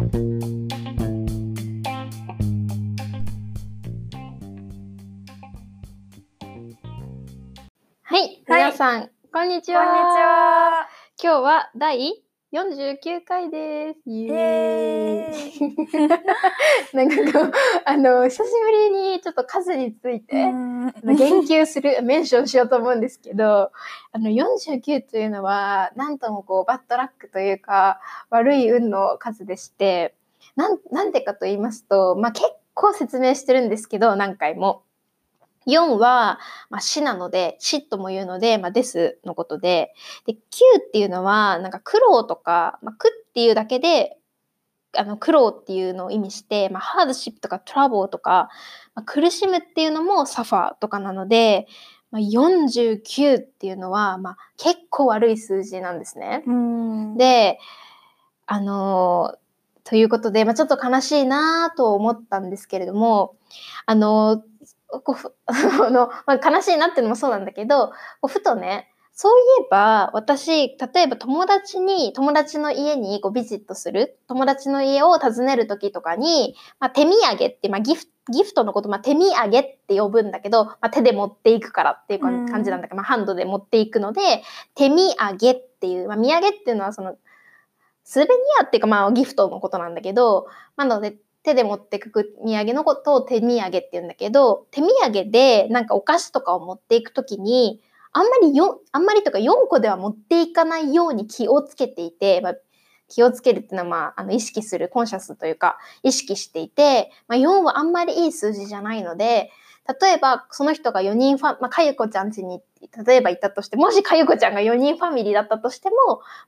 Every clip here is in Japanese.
はい、皆さん、こんにちは。こんにちは。今日は第49回です。イイエエーイ。なんかこう、あの、久しぶりにちょっと数について、うん言及する、メンションしようと思うんですけど、あの、49というのは、なんともこう、バッドラックというか、悪い運の数でして、なん、なんでかと言いますと、まあ、結構説明してるんですけど、何回も。4は、まあ、死なので、死とも言うので、まあ、ですのことで、で、9っていうのは、なんか苦労とか、まあ、苦っていうだけで、あの、苦労っていうのを意味して、まあ、ハードシップとかトラブルとか、まあ、苦しむっていうのもサファーとかなので、まあ、49っていうのは、まあ、結構悪い数字なんですね。うん、で、あのーということで、まあ、ちょっと悲しいなと思ったんですけれども、あのーこうふ あの、まあ、悲しいなっていうのもそうなんだけど、こうふとね、そういえば、私、例えば友達に、友達の家にこうビジットする、友達の家を訪ねる時とかに、まあ、手土産って、まあ、ギフギフトのこと、まあ、手土産って呼ぶんだけど、まあ、手で持っていくからっていううん。感じなんだけど、まあ、ハンドで持っていくので、手土産っていう、まあ、土産っていうのはその、スーベニアっていうかまあギフトのことなんだけど、まあ、なので手で持ってくく土産のことを手土産って言うんだけど、手土産でなんかお菓子とかを持っていくときに、あんまりよ、あんまりとか4個では持っていかないように気をつけていて、まあ、気をつけるっていうのは、まあ、あの意識する、コンシャスというか、意識していて、まあ、4はあんまりいい数字じゃないので、例えば、その人が4人ファ、まあ、かゆこちゃん家に、例えば行ったとして、もしかゆこちゃんが4人ファミリーだったとしても、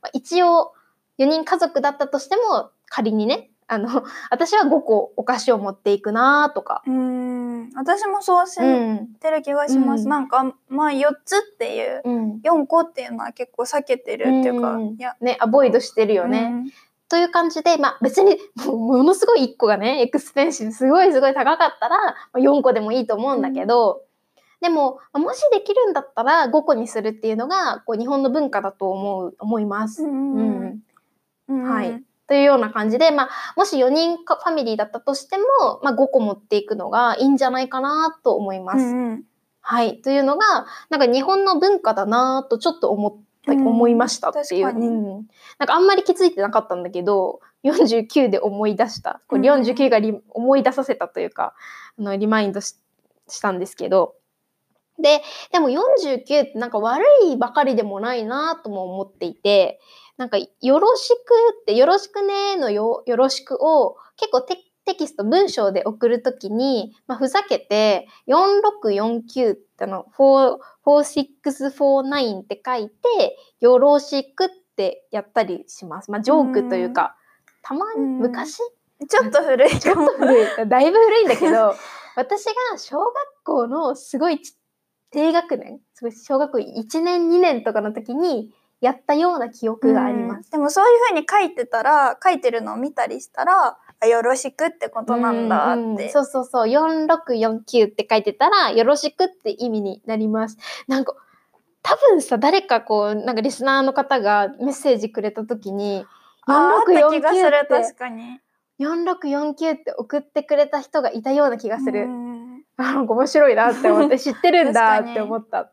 まあ、一応、4人家族だったとしても、仮にね、あの、私は5個お菓子を持っていくなとか。うん、私もそうしうん。てる気がします。うんなんか、まあ4つっていう、うん。4個っていうのは結構避けてるっていうか、うんいや、ね、アボイドしてるよね。という感じで、まあ別にものすごい1個がね、エクスペンシブ、すごいすごい高かったら、まあ4個でもいいと思うんだけど、でも、まあもしできるんだったら5個にするっていうのが、こう日本の文化だと思う、思います。ううんん。うんはい。というような感じで、まあ、もし4人かファミリーだったとしても、まあ5個持っていくのがいいんじゃないかなと思います。うんうんはい。というのが、なんか日本の文化だなとちょっと思っ思いましたっていう。うんなんかあんまり気づいてなかったんだけど、49で思い出した。これうん49がリ思い出させたというか、あのリマインドししたんですけど。で、でも49ってなんか悪いばかりでもないなとも思っていて、なんかよろしくって、よろしくねのよよろしくを結構テテキスト文章で送るときに、まあ、ふざけて4649ってあの4 4649って書いてよろしくってやったりします。まあジョークというか、たまにうん。昔ちょっと古い。ちょっと古い、だいぶ古いんだけど、私が小学校のすごいち低学年、すごい小学校1年2年とかの時にやったような記憶があります。でもそういうふうに書いてたら書いてるのを見たりしたらあよろしくってことなんだうんうんって。そうそうそう、4649って書いてたら、よろしくって意味になります。なんか、多分さ、誰かこう、なんかリスナーの方がメッセージくれた時に、ああった気がする4649確って、かに。4649って送ってくれた人がいたような気がする。うんあ面白いなって思って知ってるんだって思った。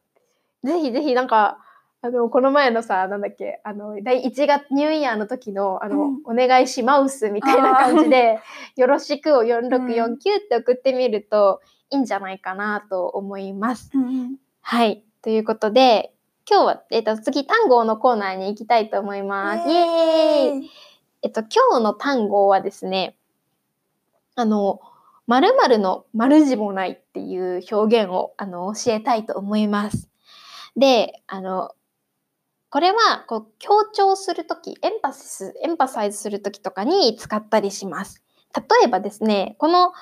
ぜひぜひなんか、あの、この前のさ、なんだっけ、あの、第1月、ニューイヤーの時の、あの、うんお願いしますみたいな感じで、よろしくを4649って送ってみるといいんじゃないかなと思います。うんはい。ということで、今日は、えっと、次、単語のコーナーに行きたいと思います。イエーイえっと、今日の単語はですね、あの、〇〇の〇字もないっていう表現をあの教えたいと思います。で、あの、これはこう強調するとき、エンパシス、エンパサイズするときとかに使ったりします。例えばですね、この、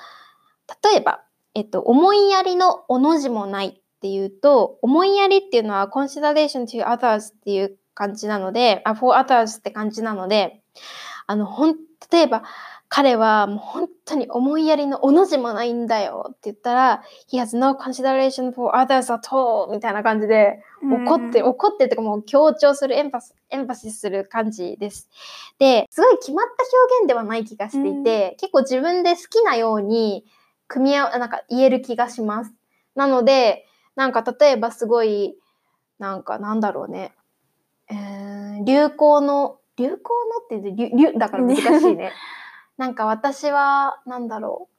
例えば、えっと、思いやりのおの字もないっていうと、思いやりっていうのは consideration to others っていう感じなので、あ for others って感じなので、あの、ほん、例えば、彼はもう本当に思いやりのおの字もないんだよって言ったら、he has no consideration for others at all みたいな感じで、怒って、怒ってってかもう強調するエンパス、エンパシスする感じです。で、すごい決まった表現ではない気がしていて、結構自分で好きなように組み合わ、なんか言える気がします。なので、なんか例えばすごい、なんかなんだろうね。えー、流行の、流行のって言って、流、流だから難しいね。なんか私は、なんだろう。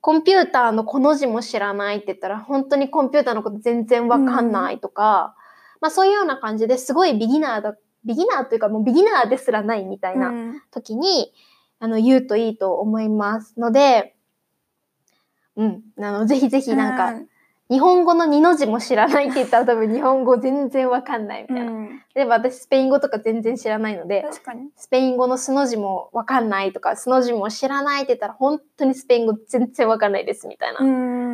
コンピューターのこの字も知らないって言ったら、本当にコンピューターのこと全然わかんないとか、まあそういうような感じですごいビギナーだ、ビギナーというかもうビギナーですらないみたいなうん時に、あの、言うといいと思いますので、うん。あの、ぜひぜひなんか、うん日本語の二の字も知らないって言ったら多分日本語全然わかんないみたいな。うん例えば私スペイン語とか全然知らないので。スペイン語の素の字もわかんないとか、素の字も知らないって言ったら本当にスペイン語全然わかんないですみたいなう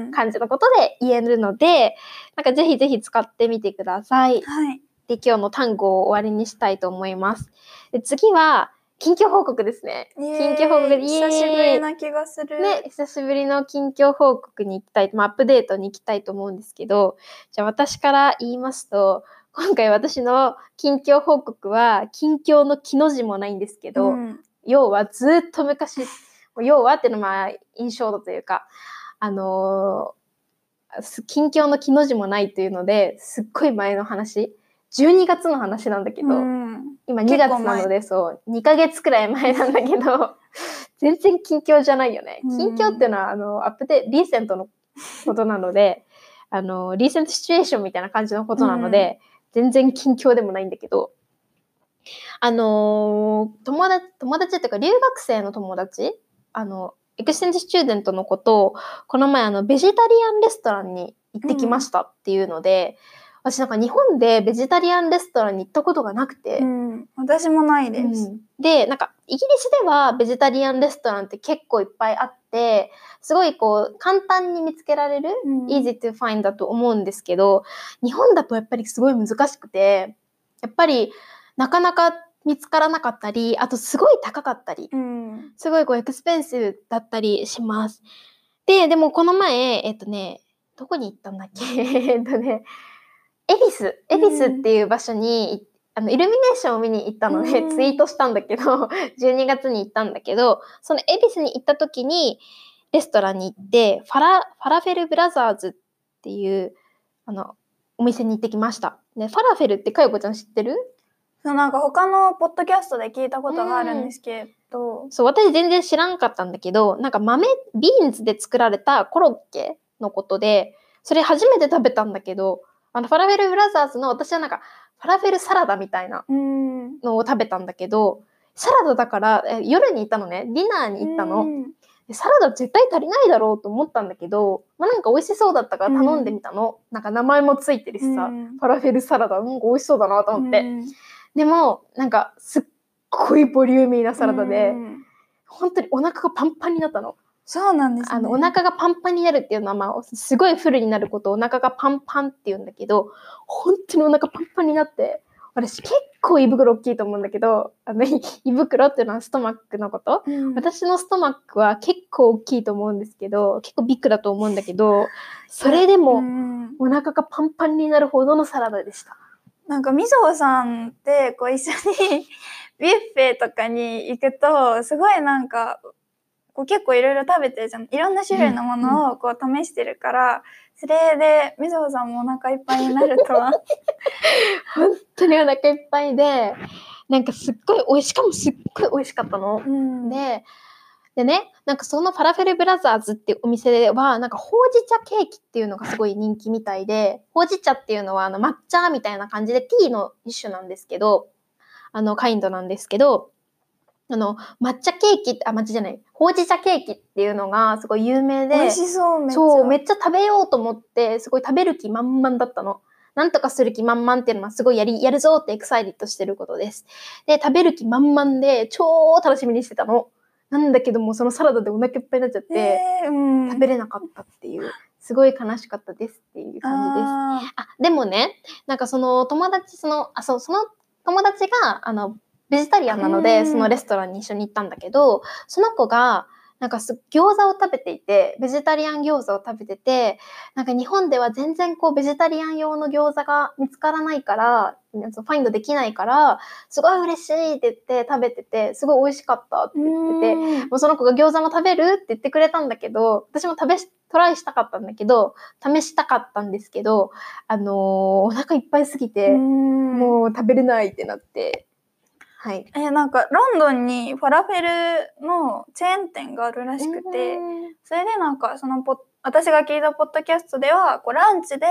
ん。感じのことで言えるので、なんかぜひぜひ使ってみてください。はい。で、今日の単語を終わりにしたいと思います。で次は、近況報告ですね。近況報告久しぶりな気がする。ね、久しぶりの近況報告に行きたい、まあ、アップデートに行きたいと思うんですけど、じゃあ私から言いますと、今回私の近況報告は、近況の木の字もないんですけど、うん要はずっと昔、要はっていうのはまあ印象だというか、あのーす近況の木の字もないというので、すっごい前の話、12月の話なんだけど、うん。今2月なのでそう2ヶ月くらい前なんだけど 全然近況じゃないよね。うん。近況っていうのはあのアップデリーセントのことなのであのリーセントシチュエーションみたいな感じのことなので、全然近況でもないんだけどあのー友達友達っていうか留学生の友達あの exchange student のことをこの前あのベジタリアンレストランに行ってきましたっていうので、私なんか日本でベジタリアンレストランに行ったことがなくて、うん。私もないです。うんで、なんか、イギリスではベジタリアンレストランって結構いっぱいあって、すごいこう、簡単に見つけられる、うん easy to find だと思うんですけど、日本だとやっぱりすごい難しくて、やっぱりなかなか見つからなかったり、あとすごい高かったり、うん。すごいこうエクスペンシブだったりします。で、でもこの前、えっとね、どこに行ったんだっけ？えっとね、恵比寿、恵比寿っていう場所にいあの、イルミネーションを見に行ったので、うん。ツイートしたんだけど、12月に行ったんだけど、その恵比寿に行った時に、レストランに行って、ファラ、ファラフェルブラザーズっていう、あの、お店に行ってきました。で、ファラフェルってかよこちゃん知ってる？そうなんか他のポッドキャストで聞いたことがあるんですけど、そう、私全然知らんかったんだけど、なんか豆、 beans で作られたコロッケのことで、それ初めて食べたんだけど、あの、ファラフェルブラザーズの私はなんか、ファラフェルサラダみたいなうん。のを食べたんだけど、サラダだから、え夜に行ったのね、ディナーに行ったの。サラダ絶対足りないだろうと思ったんだけど、まあなんか美味しそうだったから頼んでみたの。なんか名前もついてるしさ、うんファラフェルサラダ、なんか美味しそうだなと思って。うんでも、なんかすっごいボリューミーなサラダで、うん本当にお腹がパンパンになったの。そうなんですね。あの、お腹がパンパンになるっていうのは、まあ、すごいフルになることをお腹がパンパンって言うんだけど、本当にお腹パンパンになって、私結構胃袋大きいと思うんだけど、あの、胃袋っていうのはストマックのこと？うん私のストマックは結構大きいと思うんですけど、結構ビッグだと思うんだけど、それでうもんお腹がパンパンになるほどのサラダでした。なんかみぞおさんってこう一緒に ビュッフェとかに行くとすごいなんかこう結構いろいろ食べてるじゃん。いろんな種類のものをこう試してるから、それでみぞおさんもお腹いっぱいになるとは。本当にお腹いっぱいで、なんかすっごい美味し、しかもすっごい美味しかったの。うん。で、でね、なんかそのファラフェルブラザーズっていうお店では、なんかほうじ茶ケーキっていうのがすごい人気みたいで、ほうじ茶っていうのはあの抹茶みたいな感じでティーの一種なんですけど、あの、カインドなんですけど、あの、抹茶ケーキ、あ、抹茶じゃない、ほうじ茶ケーキっていうのがすごい有名で、美味しそうめっちゃそう、めっちゃ食べようと思って、すごい食べる気満々だったの。なんとかする気満々っていうのはすごいやり、やるぞってエクサイティッドしてることです。で、食べる気満々で超楽しみにしてたの。なんだけども、そのサラダでお腹いっぱいになっちゃって、えーうん、食べれなかったっていう、すごい悲しかったですっていう感じです。ああ、でもね、なんかその友達、その、あ、そう、その友達が、あの、ベジタリアンなので、うん。そのレストランに一緒に行ったんだけど、その子が、なんかす餃子を食べていて、ベジタリアン餃子を食べてて、なんか日本では全然こうベジタリアン用の餃子が見つからないから、ファインドできないから、すごい嬉しいって言って食べてて、すごい美味しかったって言ってて、うん。もうその子が餃子も食べるって言ってくれたんだけど、私も食べし、トライしたかったんだけど、試したかったんですけど、あのーお腹いっぱいすぎて、うん。もう食べれないってなって。はい。えなんかロンドンにファラフェルのチェーン店があるらしくて、それでなんかそのポッ私が聞いたポッドキャストではこうランチで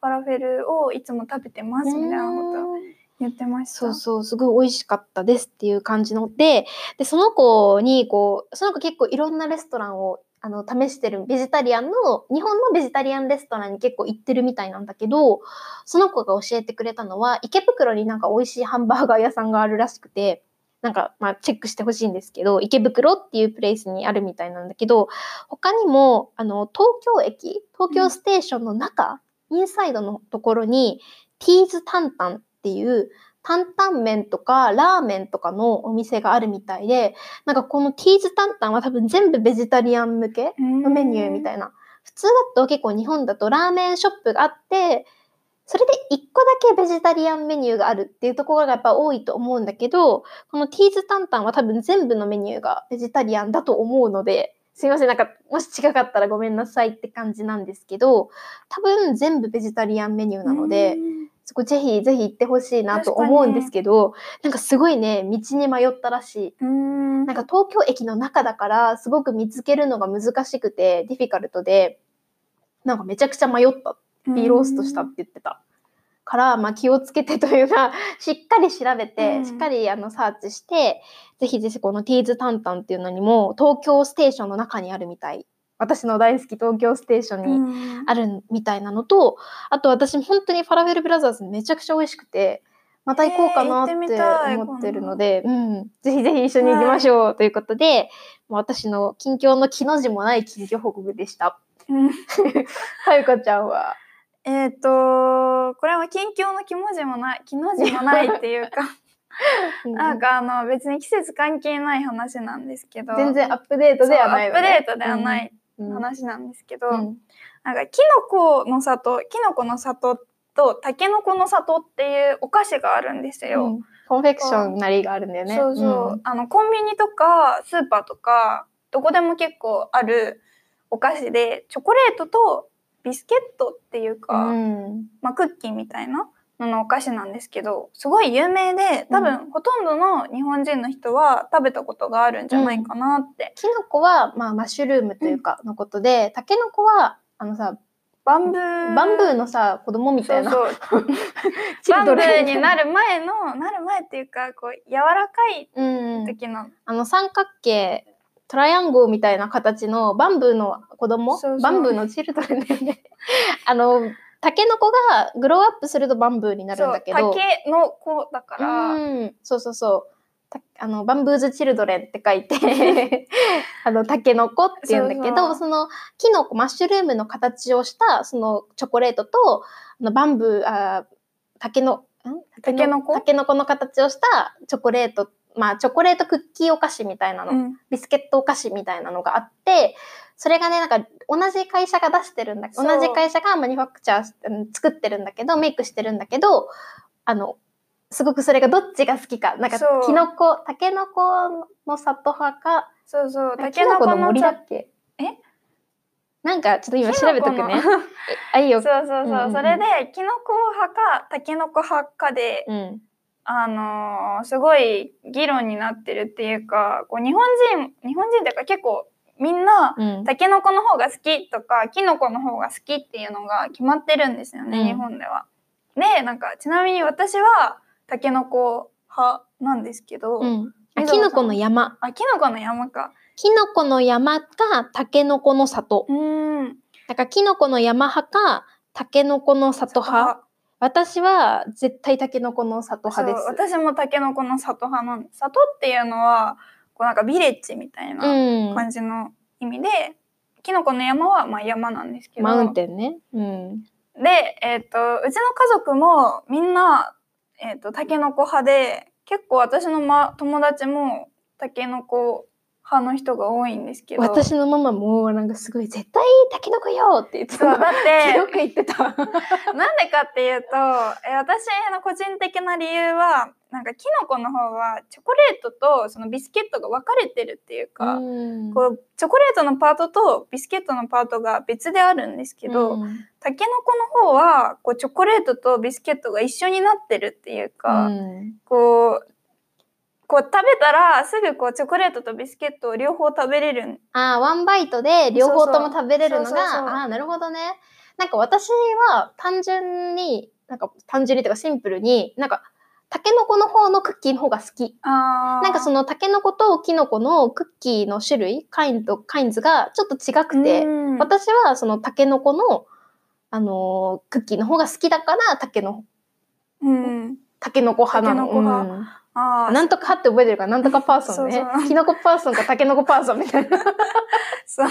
ファラフェルをいつも食べてますみたいなことを言ってました。そうそう、すごい美味しかったですっていう感じので、で、その子に、こう、その子結構いろんなレストランを、あの、試してる、ベジタリアンの、日本のベジタリアンレストランに結構行ってるみたいなんだけど、その子が教えてくれたのは、池袋になんか美味しいハンバーガー屋さんがあるらしくて、なんか、まあ、チェックしてほしいんですけど、池袋っていうプレイスにあるみたいなんだけど、他にも、あの、東京駅、東京ステーションの中、インサイドのところに、ティーズタンタンっていう、担々麺とかラーメンとかのお店があるみたいで、なんかこのティーズタンタンは多分全部ベジタリアン向けのメニューみたいな。普通だと結構日本だとラーメンショップがあって、それで一個だけベジタリアンメニューがあるっていうところがやっぱ多いと思うんだけど、このティーズタンタンは多分全部のメニューがベジタリアンだと思うので、すいません、なんか、もし違かったらごめんなさいって感じなんですけど、多分全部ベジタリアンメニューなので、そこぜひぜひ行ってほしいなと思うんですけど、なんかすごいね、道に迷ったらしい。うんなんか東京駅の中だから、すごく見つけるのが難しくて、ディフィカルトで、なんかめちゃくちゃ迷った。ビーローストしたって言ってた。から、まあ気をつけてというか、しっかり調べて、うんしっかりあのサーチして、ぜひぜひこのティーズタンタンっていうのにも、東京ステーションの中にあるみたい。私の大好き東京ステーションにうん。あるみたいなのと、あと私本当にファラフェルブラザーズめちゃくちゃ美味しくて、また行こうかなって思ってるので、うん、ぜひぜひ一緒に行きましょうということで、もう私の近況の気の字もない近況報告でした。うん。はゆかちゃんは？えっ、とこれは近況の気文字もない気の字もないっていうか なんかあの別に季節関係ない話なんですけど。全然アップデートではないそうアップデートではないうん。話なんですけど、うん。なんかキノコの里キノコの里とタケノコの里っていうお菓子があるんですよ。うん。コンフェクションなりがあるんだよね。そうそう、あのコンビニとかスーパーとかどこでも結構あるお菓子でチョコレートとビスケットっていうか、うん。まあ、クッキーみたいなののお菓子なんですけどすごい有名で多分、ほとんどの日本人の人は食べたことがあるんじゃないかなって、キノコは、まあ、マッシュルームというかのことで、タケノコは、あのさ、バンブー。バンブーのさ、子供みたいな。そうそう。チバンブーになる前のなる前っていうかこう柔らかいうん。時の、あの三角形、トライアングルみたいな形のバンブーの子供？そうそう。バンブーのチルドレンだよね。あの、タケノコがグローアップするとバンブーになるんだけど。そう竹の子だから、うん、そうそうそう。たあの、バンブーズチルドレンって書いて、あの、タケノコって言うんだけど、その、キノコ、マッシュルームの形をした、その、チョコレートと、あのバンブー、あタケノ、ん？タケノコ？タケノコの形をしたチョコレート、まあ、チョコレートクッキーお菓子みたいなの、うん。ビスケットお菓子みたいなのがあって、それがね、なんか同じ会社が出してるんだ同じ会社がマニファクチャー作ってるんだけど、メイクしてるんだけど、あの、すごくそれがどっちが好きか。なんかキノコ、タケノコの里派か、そうそうタケノコのさ森だっけ？え？なんか、ちょっと今調べとくね。あ、いいよ。そうそうそう,、うんうんうんそれでキノコ派かタケノコ派かで、うん。あのーすごい議論になってるっていうかこう日本人日本人っていうか結構みんなうん。タケノコの方が好きとかキノコの方が好きっていうのが決まってるんですよね、うん日本では。でなんかちなみに私はタケノコ派なんですけど、うん。あ、キノコの山。あキノコの山か。キノコの山か、タケノコの里。うーんだから、キノコの山派か、タケノコの里派。私は絶対タケノコの里派です。私もタケノコの里派なんです里っていうのはこうなんかビレッジみたいなうん。感じの意味で、キノコの山はまあ山なんですけどマウンテンね。うん。で、えっとうちの家族もみんな、えっとタケノコ派で結構私の、ま、友達もタケノコ派の人が多いんですけど。私のママもなんかすごい絶対タケノコよって言ってただって、よく言ってた。なんでかっていうと、え私の個人的な理由は、なんかキノコの方はチョコレートとそのビスケットが分かれてるっていうか、うんこうチョコレートのパートとビスケットのパートが別であるんですけど、うんタケノコの方はこうチョコレートとビスケットが一緒になってるっていうか、うんこうこう食べたらすぐこうチョコレートとビスケットを両方食べれるん。ああ、ワンバイトで両方とも食べれるのが、ああ、なるほどね。なんか私は単純に、なんか単純にというかシンプルに、なんか、タケノコの方のクッキーの方が好き。あなんかそののタケノコとキノコのクッキーの種類、カインとカインズがちょっと違くて、私はそのタケノコの、あのークッキーの方が好きだから、タケノ、うん、タケノコ派なの。タケノコ派。うんあーなんとか派って覚えてるから、なんとかパーソンねそうそう。キノコパーソンかタケノコパーソンみたいな。そう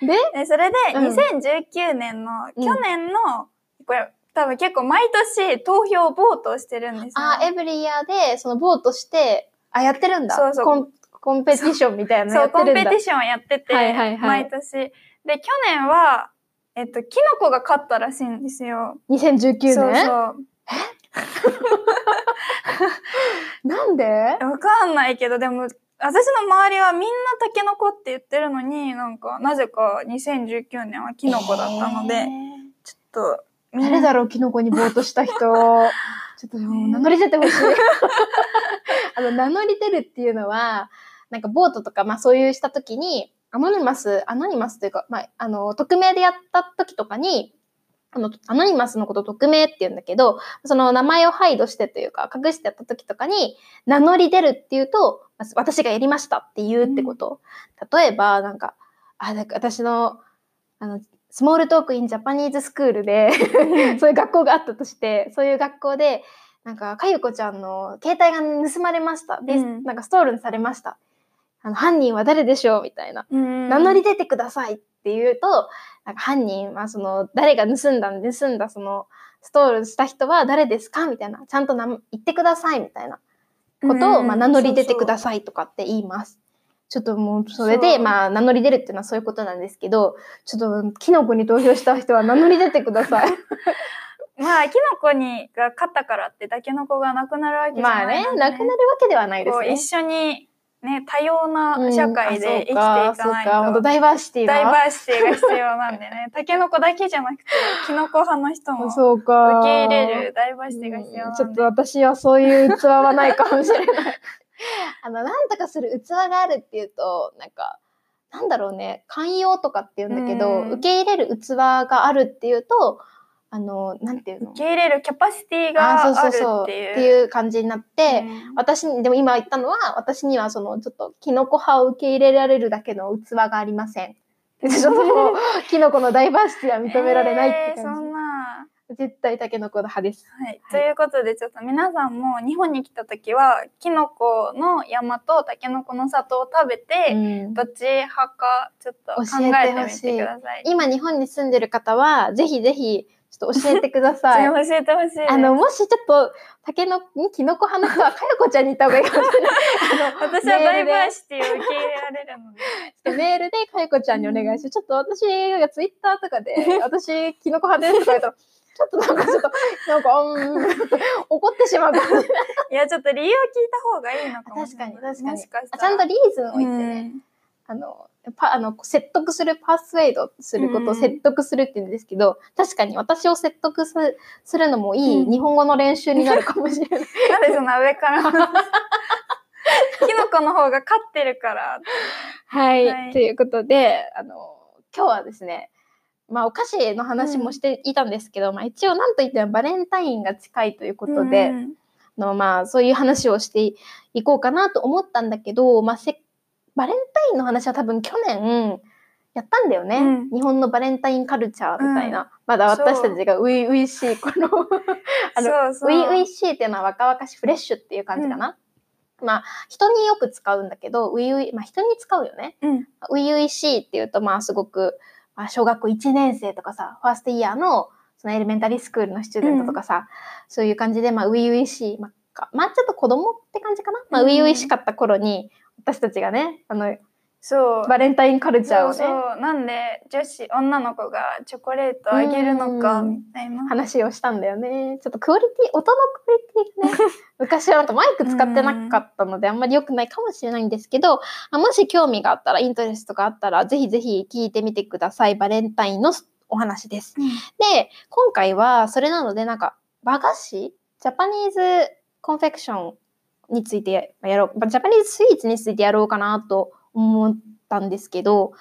で、えそれでうん2019年の、うん去年のこれ多分結構毎年投票ボートをしてるんですよ。あー、エブリイヤーで、そのボートして、あ、やってるんだ。そうそうコンコンペティションみたいなのそう、やってるんだ。コンペティションをやってて、はいはいはい毎年。で、去年は、えっと、キノコが勝ったらしいんですよ。2019年？そうそう。なんで？わかんないけど、でも、私の周りはみんなタケノコって言ってるのに、なんか、なぜか2019年はキノコだったので、えーちょっと、誰だろう、キノコにボートした人。ちょっともう名乗り出てほしい。あの、名乗り出るっていうのは、なんかボートとか、まあそういうした時に、アノニマス、アノニマスというか、まあ、あの、匿名でやった時とかに、あの、 anonymous のこと匿名って言うんだけど、その名前を hide してというか、隠してやった時とかに、名乗り出るっていうと、私がやりましたって言うってこと。例えば、なんか、あ、なんか私の、あの、 Small Talk in Japanese school で、そういう学校があったとして、そういう学校で、なんか、かよこちゃんの携帯が盗まれました。で、うんなんか stolen にされました。あの、犯人は誰でしょう？みたいな。うん名乗り出てくださいって言うと、なんか犯人はその、誰が盗んだん盗んだその、ストールした人は誰ですか？みたいな。ちゃんとな言ってくださいみたいなことを、まあ、名乗り出てくださいとかって言います。ちょっともう、それで、まあ、名乗り出るっていうのはそういうことなんですけど、ちょっと、キノコに投票した人は名乗り出てください。まあ、キノコにが勝ったからってタケノコがなくなるわけじゃまあねなくなるわけではないですね。一緒にね、多様な社会で生きていかないか、本当と。ダイバーシティダイバが。ーシティが必要なんでね。タケノコだけじゃなくて、キノコ派の人も受そうか。け入れるダイバーシティが必要なんで。ちょっと私はそういう器はないかもしれない。あの、なんとかする器があるっていうと、なんか、なんだろうね、寛容とかって言うんだけど、うん受け入れる器があるっていうと、あの、なんていうの？受け入れるキャパシティがそうあるっていう。っていう感じになって、うん私に、でも今言ったのは、私にはその、ちょっと、キノコ派を受け入れられるだけの器がありません。でちょっともう、キノコのダイバーシティは認められないってえーそ感じ。んな。絶対タケノコ派です。はい。ということで、ちょっと皆さんも日本に来た時は、キノコの山とタケノコの里を食べて、うんどっち派かちょっと考教えてみてください。今日本に住んでる方は、ぜひぜひ、ちょっと教えてください。教えてほしい。あの、もしちょっと、タケノ、んキノコ派の人は、かよこちゃんに行った方がいいかもしれない。あの私はダイバーシティを受け入れられるので。で、メールでかよこちゃんにお願いして、ちょっと私がツイッターとかで、私、キノコ派ですとか言ったら、ちょっとなんかちょっと、なんか、うん、怒ってしまうかもしれない。いや、ちょっと理由を聞いた方がいいのかもし確れない。かに確かにか。ちゃんとリーズンを言ってね、うんあの、パあの説得するパスウェイドすることをうん説得するって言うんですけど、確かに私を説得すするのもいいうん日本語の練習になるかもしれない。なんでそんな上から。キノコの方が勝ってるから。はい、はいということで、あの、今日はですね、まあお菓子の話もしていたんですけど、まあ一応なんといってもバレンタインが近いということで、うんのまあそういう話をしていこうかなと思ったんだけど、まあせバレンタインの話は多分去年やったんだよね、うん。日本のバレンタインカルチャーみたいな、まだ私たちが初々しいこのあの。初々しいっていうのは若々しいフレッシュっていう感じかな、まあ人によく使うんだけど初々まあ人に使うよね。うん。初々しいっていうとまあすごく、まあ、小学校1年生とかさファーストイヤーのそのエレメンタリースクールのスチューデントとかさ、そういう感じでまあ初々しい、まあ、か、まあちょっと子供って感じかな。まあうん。初々しかった頃に、私たちがね、あの、そう。バレンタインカルチャーをね、そう。なんで女子、女の子がチョコレートあげるのか、うんみたいな。話をしたんだよね。ちょっとクオリティ、音のクオリティがね、昔はあとマイク使ってなかったので、あんまり良くないかもしれないんですけど、あもし興味があったら、イントレストがあったら、ぜひぜひ聞いてみてください。バレンタインのお話です。うんで、今回はそれなので、なんか、和菓子？ジャパニーズコンフェクションについてやろう、ジャパニーズスイーツについてやろうかなと思ったんですけど、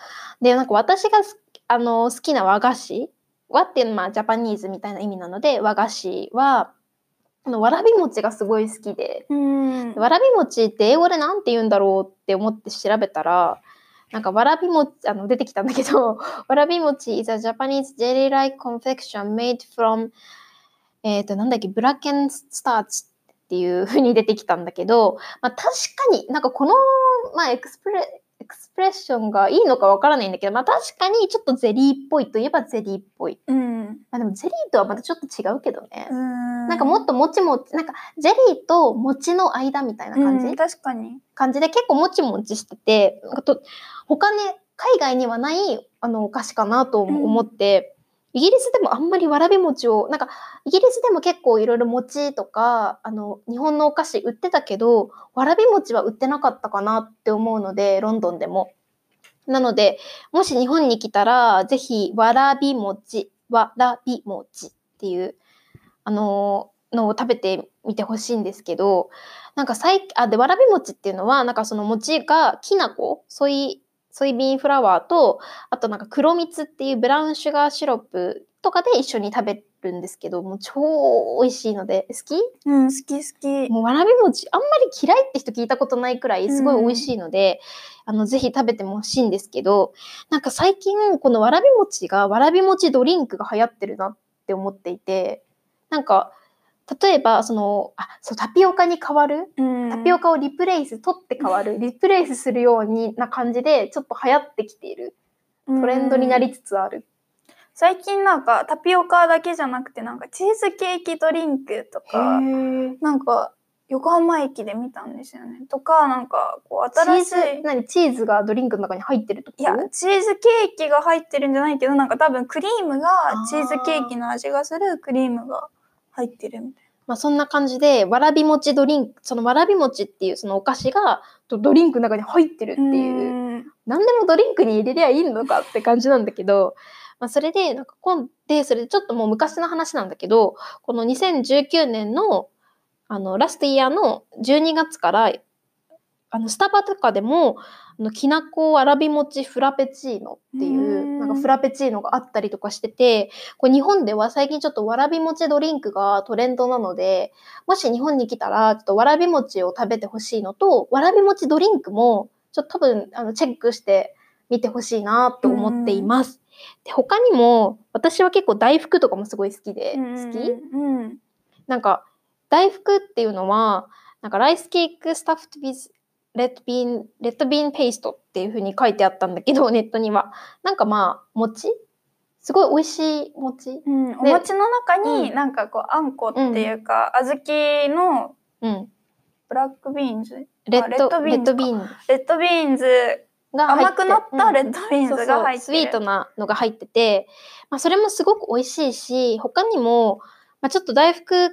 で、なんか私がすあの好きな和菓子和っていうのはまあジャパニーズみたいな意味なので、和菓子は、あのわらび餅がすごい好きで、うん。わらび餅って英語でなんて言うんだろうって思って調べたら、なんかわらび餅、あの出てきたんだけど、わらび餅 is a Japanese jelly-like confection made from えっ、と、なんだっけ、 bracken starch っていう風に出てきたんだけど、まあ確かになんかこの、まあ expre、expression がいいのかわからないんだけど、まあ確かにちょっとゼリーっぽいといえばゼリーっぽい。うん。まあでもゼリーとはまたちょっと違うけどね。ななんかもっともちもち、なんかゼリーと餅の間みたいな感じ、うん、確かに。感じで結構もちもちしてて、なんかと他ね、海外にはないあのお菓子かなと思思って、イギリスでもあんまりわらび餅を、なんかイギリスでも結構いろいろ餅とか、あの日本のお菓子売ってたけど、わらび餅は売ってなかったかなって思うので、ロンドンでも。なので、もし日本に来たら、ぜひわらび餅、わらび餅っていう、あののを食べてみてほしいんですけど、なんか最あでわらび餅っていうのはなんかその餅がきな粉ソイソイビーンフラワーとあとなんか黒蜜っていうブラウンシュガーシロップとかで一緒に食べるんですけどもう超美味しいので好き？うん、好き好き。もうわらび餅あんまり嫌いって人聞いたことないくらいすごい美味しいので、あのぜひ食べても欲しいんですけどなんか最近このわらび餅がわらび餅ドリンクが流行ってるなって思っていてなんか例えばそのあそうタピオカに変わる？うん。タピオカをリプレイス、取って変わる、リプレイスするようにな感じで、ちょっと流行ってきている。トレンドになりつつある。最近なんかタピオカだけじゃなくてなんかチーズケーキドリンクとかなんか横浜駅で見たんですよね。とかなんかこうチー新しズい、何？チーズがドリンクの中に入ってると？いやチーズケーキが入ってるんじゃないけどなんか多分クリームがチーズケーキの味がするクリームが入ってるみたいまあそんな感じで、わらび餅ドリンク、そのわらび餅っていうそのお菓子がドドリンクの中に入ってるってな。いう。うん何でもドリンクに入れりゃいいのかって感じなんだけど、まあ、それで、なんか今で、それでちょっともう昔の話なんだけど、この2019年の、あの、ラストイヤーの12月から、あの、スタバとかでも、あの、きなこわらび餅フラペチーノっていうう、んなんかフラペチーノがあったりとかしてて、これ日本では最近ちょっとわらび餅ドリンクがトレンドなので、もし日本に来たら、ちょっとわらび餅を食べてほしいのと、わらび餅ドリンクも、ちょっと多分、あの、チェックしてみてほしいなと思っています。で、他にも、私は結構大福とかもすごい好きで、好きうんなんか、大福っていうのは、なんか、ライスケークスタッフ with レッドビーン、レッドビーンペーストっていう風に書いてあったんだけど、ネットには。なんかまあ、餅？すごい美味しい餅？うん、おで餅の中にうん。なんかこうあんこっていうか、小豆のうん。 black beans red、beans か。 red beans が甘くなった red beans が入ってる、スイートなのが入ってて、まあ、それもすごく美味しいし他にも、まあ、ちょっと大福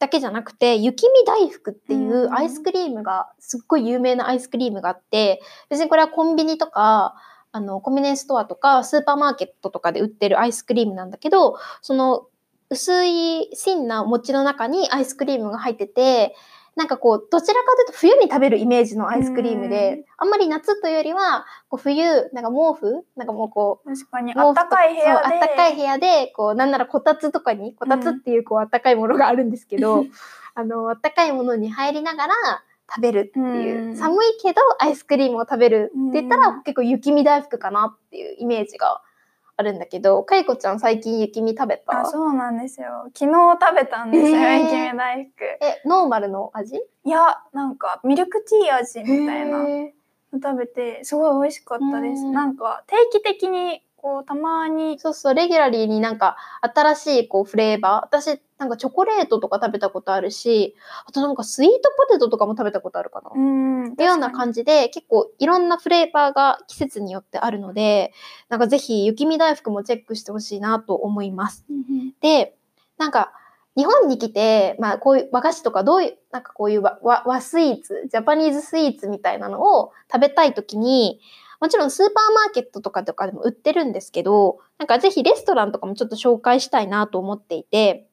だけじゃなくて雪見大福っていううんアイスクリームがすっごい有名なアイスクリームがあって別にこれはコンビニとかあのコンビニエンスストアとかスーパーマーケットとかで売ってるアイスクリームなんだけどその薄い芯な餅の中にアイスクリームが入っててなんかこうどちらかというと冬に食べるイメージのアイスクリームであんまり夏というよりはこう冬なんか毛布なんかもうこう確かにあったかい部屋で。あったかい部屋でこうなんならこたつとかにこたつっていうこうあったかいものがあるんですけど、あのあったかいものに入りながら食べるっていう、うん。寒いけどアイスクリームを食べるって言ったら、うん。結構雪見大福かなっていうイメージがあるんだけどかいこちゃん最近雪見食べた？あそうなんですよ。昨日食べたんですよ、えー。雪見大福。えノーマルの味？いやなんかミルクティー味みたいな食べてすごい美味しかったです、うん。なんか定期的にこうたまにそうそう、レギュラリーになんか新しいこうフレーバー。私、なんかチョコレートとか食べたことあるし、あとなんかスイートポテトとかも食べたことあるかな。うんっていうような感じで、結構いろんなフレーバーが季節によってあるので、なんかぜひ雪見大福もチェックしてほしいなと思います。うんで、なんか、日本に来て、まあ、こういう和菓子とか、どういう、なんかこういう和和和スイーツ、ジャパニーズスイーツみたいなのを食べたいときに、もちろんスーパーマーケットとかとかでも売ってるんですけど、なんかぜひレストランとかもちょっと紹介したいなと思っていて、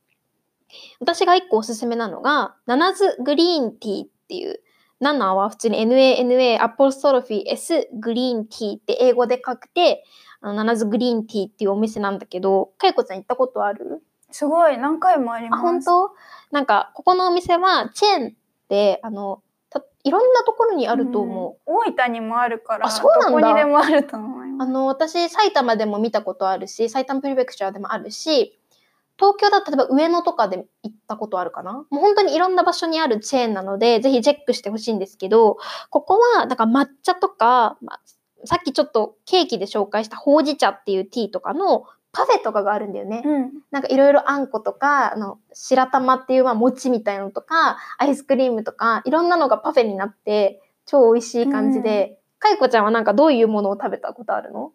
私が一個おすすめなのが、ナナズグリーンティーっていう、ナナは普通に NANA アポストロフィー S グリーンティーって英語で書くて、あのナナズグリーンティーっていうお店なんだけど、かいこちゃん行ったことある？すごい何回もありまあ、す。本当？なんか、ここのお店は、チェーンって、あの、たいろんなところにあると思う。うん。大分にもあるから、あそうなんだどこにでもあると思います。あの、私、埼玉でも見たことあるし、埼玉プリフェクチャーでもあるし、東京だと例えば上野とかで行ったことあるかな？もう本当にいろんな場所にあるチェーンなので、ぜひチェックしてほしいんですけど、ここは、なんか抹茶とか、まあ、さっきちょっとケーキで紹介したほうじ茶っていうティーとかのパフェとかがあるんだよね。うん。なんかいろいろあんことか、あの、白玉っていうまあ餅みたいなのとか、アイスクリームとか、いろんなのがパフェになって、超美味しい感じで、かいこちゃんはなんかどういうものを食べたことあるの？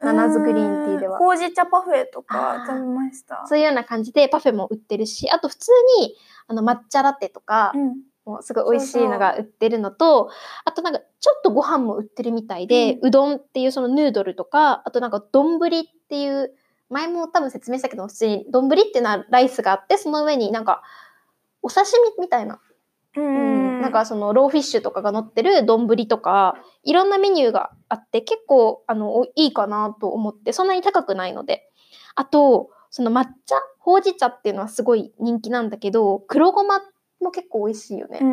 ナナズグリーンティーではほうじ茶パフェとか食べました。そういうような感じでパフェも売ってるし、あと普通にあの抹茶ラテとか、うん。もうすごい美味しいのが売ってるのと、あとなんかちょっとご飯も売ってるみたいで、うどんっていうそのヌードルとか、あとなんか丼っていう、前も多分説明したけど、普通に丼っていうのはライスがあって、その上になんかお刺身みたいな、ううんん。なんかそのローフィッシュとかが乗ってる丼とか、いろんなメニューがあって、結構あのおいいかなと思って、そんなに高くないので。あと、その抹茶、ほうじ茶っていうのはすごい人気なんだけど、黒ごまも結構美味しいよね。う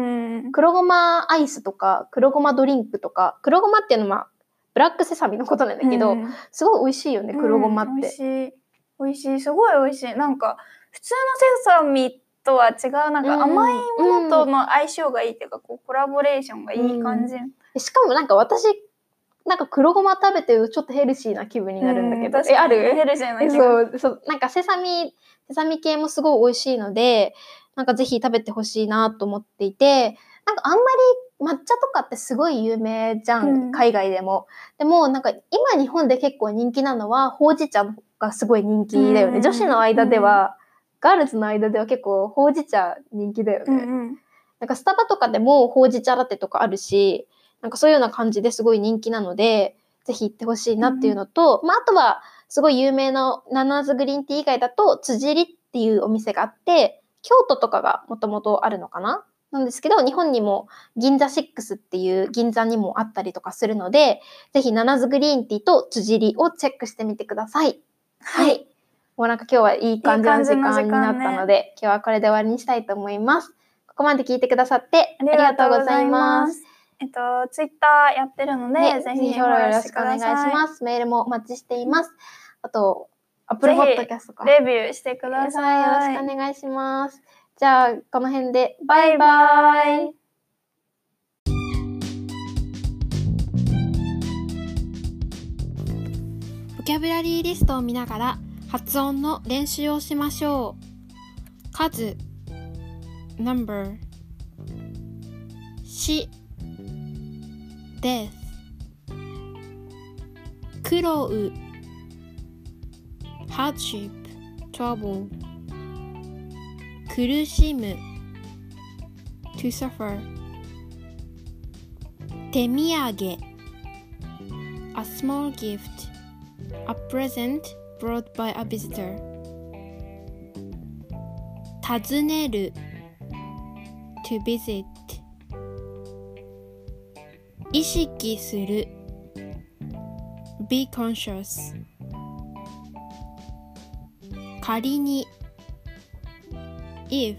ん。黒ごまアイスとか、黒ごまドリンクとか、黒ごまっていうのは、ブラックセサミのことなんだけど、うんすごい美味しいよね、黒ごまっうん美味て。しい。美味しい。すごい美味しい。なんか、普通のセサミとは違う、なんか甘いものとの相性がいいっていうか、こう、コラボレーションがいい感じ。でしかもなんか私、なんか黒ごま食べてるちょっとヘルシーな気分になるんだけど、う確かにえある？ヘルシーな気がそう、そう、なんかセサミ、セサミ系もすごい美味しいので、なんかぜひ食べてほしいなと思っていて、なんかあんまり抹茶とかってすごい有名じゃん、うん海外でも。でもなんか今日本で結構人気なのは、ほうじ茶がすごい人気だよね。うん女子の間では、ガールズの間では結構ほうじ茶人気だよね。うんうん。なんかスタバとかでもほうじ茶ラテとかあるし、なんかそういうような感じですごい人気なので、ぜひ行ってほしいなっていうのと、まああとはすごい有名なナナーズグリーンティー以外だと、辻りっていうお店があって、京都とかがもともとあるのかななんですけど、日本にも銀座6っていう銀座にもあったりとかするので、ぜひナナズグリーンティーと辻りをチェックしてみてください。はい。もうなんか今日はいい感じの時間になったので、今日はこれで終わりにしたいと思います。ここまで聞いてくださってありがとうございます。。えっと、ツイッターやってるので、ね、ぜひフォローよろしくお願いします。メールもお待ちしています。あと、アップルポッドキャストか。レビューしてください。よろしくお願いします。じゃあ、この辺で、バイバイ。ボキャブラリーリストを見ながら発音の練習をしましょう。数。Number し death 苦労 hardship trouble 苦しむ to suffer 手土産 a small gift a present brought by a visitor 訪ねる to visit 意識する be conscious 仮に if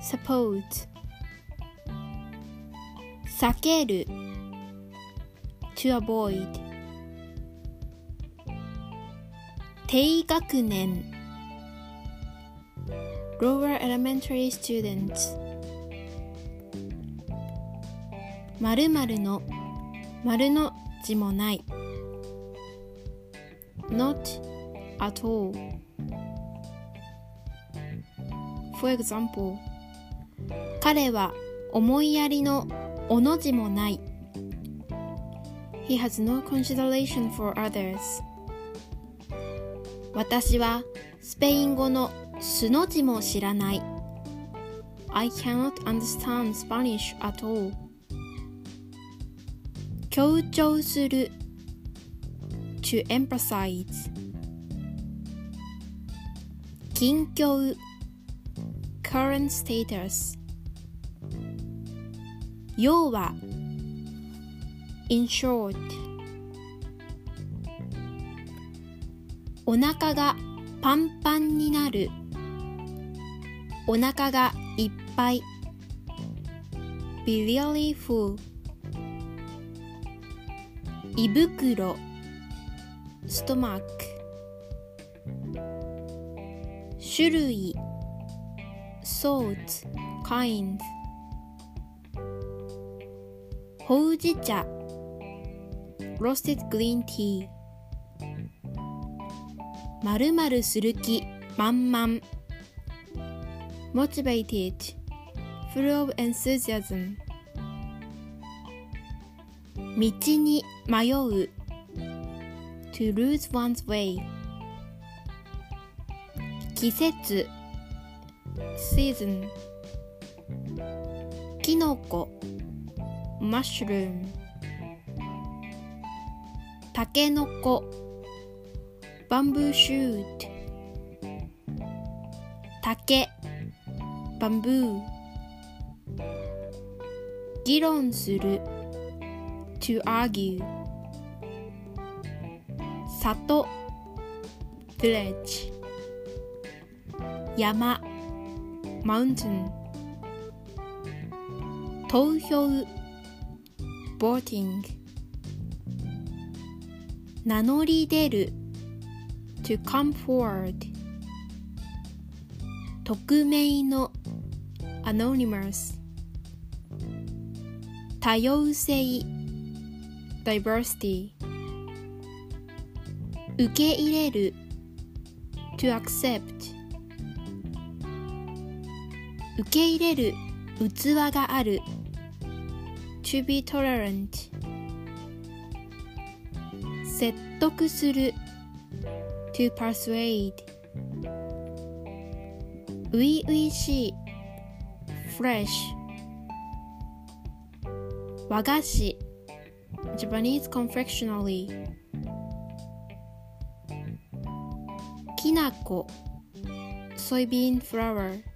suppose 避ける to avoid 低学年 lower elementary students 〇〇の〇の字もない not at all. For example, 彼は思いやりのおの字もない。He has no consideration for others. 私はスペイン語の素の字も知らない。I cannot understand Spanish at all. 強調する to emphasize 近況 current status 要は in short お腹がパンパンになるお腹がいっぱい be really full 胃袋ストマック種類 salt kind ほうじ茶 roasted green tea まるまるする気満々 motivated full of enthusiasm 道に迷う to lose one's way 季節 season きのこ mushroom たけのこ bamboo shoot 竹 bamboo 議論する to argue 里 village 山 mountain 投票 voting 名乗り出る to come forward 匿名の anonymous 多様性 diversity 受け入れる to accept 受け入れる器がある to be tolerant 説得する to persuade う々しい fresh 和菓子 Japanese confectionery きなこ soybean flour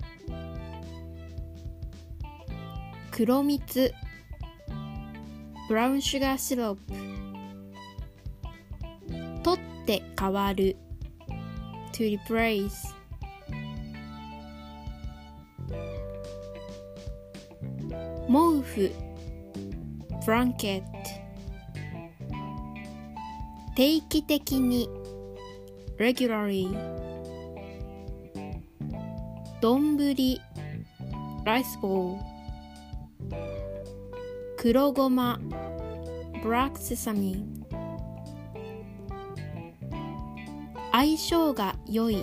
黒蜜。ブラウンシュガーシロップ。取って変わる。to replace ブランケット。定期的に。regularly 丼ライスボール。黒ごま、ブラックセサミ。ン。相性が良い、